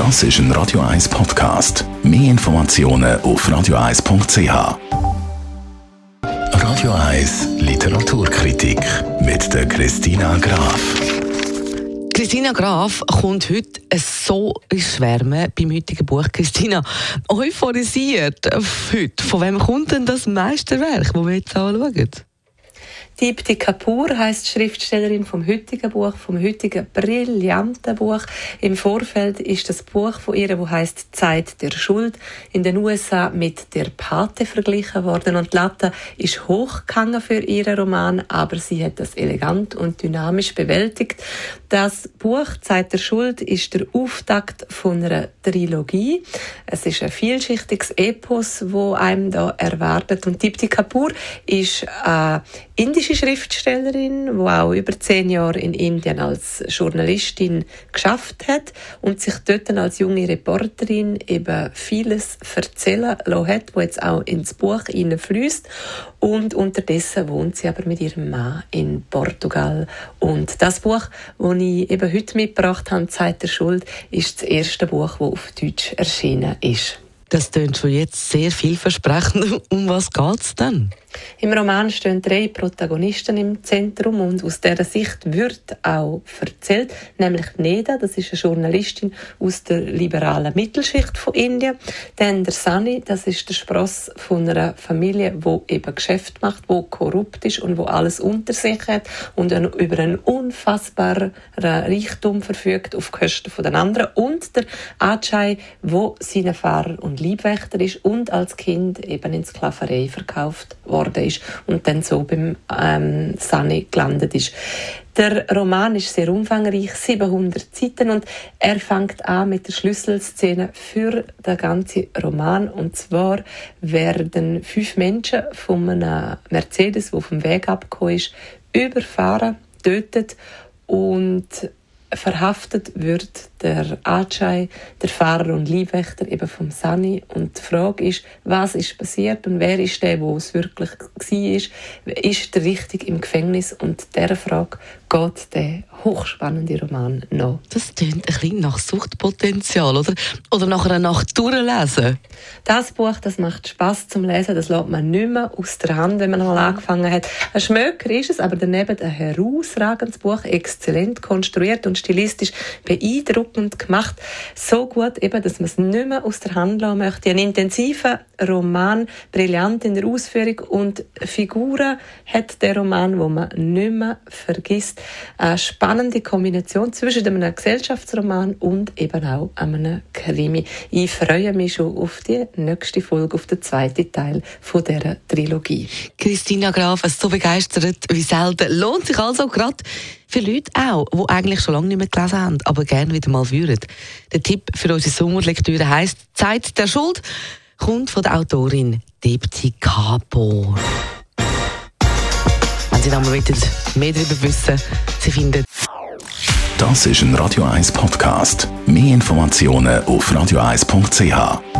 Das ist ein Radio 1 Podcast. Mehr Informationen auf radio1.ch. Radio 1 Literaturkritik mit der Christina Graf. Christina Graf kommt heute so ins Schwärmen beim heutigen Buch. Christina, euphorisiert heute. Von wem kommt denn das Meisterwerk, das wir jetzt anschauen? Dipti Kapoor heißt Schriftstellerin vom heutigen Buch, vom heutigen brillanten Buch. Im Vorfeld ist das Buch von ihr, wo heißt Zeit der Schuld, in den USA mit der Pate verglichen worden und Latte ist hochgegangen für ihren Roman, aber sie hat das elegant und dynamisch bewältigt. Das Buch Zeit der Schuld ist der Auftakt von einer Trilogie. Es ist ein vielschichtiges Epos, wo einem da erwartet und Dipti Kapoor ist eine indische indische Schriftstellerin, die auch über zehn Jahre in Indien als Journalistin geschafft hat und sich dort als junge Reporterin eben vieles erzählen lassen hat, was jetzt auch ins Buch hineinfließt. Und unterdessen wohnt sie aber mit ihrem Mann in Portugal. Und das Buch, das ich eben heute mitgebracht habe, «Zeit der Schuld», ist das erste Buch, das auf Deutsch erschienen ist. Das klingt schon jetzt sehr vielversprechend. Um was geht es denn? Im Roman stehen drei Protagonisten im Zentrum und aus dieser Sicht wird auch erzählt, nämlich Neda, das ist eine Journalistin aus der liberalen Mittelschicht von Indien, dann der Sani, das ist der Spross von einer Familie, wo eben Geschäft macht, wo korrupt ist und wo alles unter sich hat und über einen unfassbaren Reichtum verfügt auf Kosten von den anderen und der Ajay, wo seine Fahrer und Liebwächter ist und als Kind eben in Sklaverei verkauft worden ist und dann so beim ähm, Sani gelandet ist. Der Roman ist sehr umfangreich, 700 Seiten und er fängt an mit der Schlüsselszene für den ganzen Roman und zwar werden fünf Menschen von einem Mercedes, auf dem Weg abgekommen ist, überfahren, tötet und verhaftet wird der Ajay, der Fahrer und Liebwächter eben vom Sani. Und die Frage ist, was ist passiert und wer ist der, wo es wirklich war? Ist der richtig im Gefängnis? Und dieser Frage geht der hochspannende Roman noch. Das klingt ein bisschen nach Suchtpotenzial, oder? Oder nach einer Nacht durchlesen? Das Buch, das macht Spaß zum Lesen, das lässt man nicht mehr aus der Hand, wenn man mal angefangen hat. Ein Schmöker ist es, aber daneben ein herausragendes Buch, exzellent konstruiert und stilistisch beeindruckend gemacht. So gut eben, dass man es nicht mehr aus der Hand lassen möchte. Ein intensiver Roman, brillant in der Ausführung und Figuren hat der Roman, wo man nicht mehr vergisst. Eine spannende Kombination zwischen einem Gesellschaftsroman und eben auch einem Krimi. Ich freue mich schon auf die nächste Folge, auf den zweiten Teil von dieser Trilogie. Christina Graf, so begeistert wie selten. Lohnt sich also gerade für Leute auch, die eigentlich schon lange nicht mehr gelesen haben, aber gerne wieder mal würden. Der Tipp für unsere Sommerlektüre heisst «Zeit der Schuld» kommt von der Autorin Depti Kapor. Wenn Sie noch mal mehr darüber wissen, Sie finden Das ist ein Radio 1 Podcast. Mehr Informationen auf radio1.ch.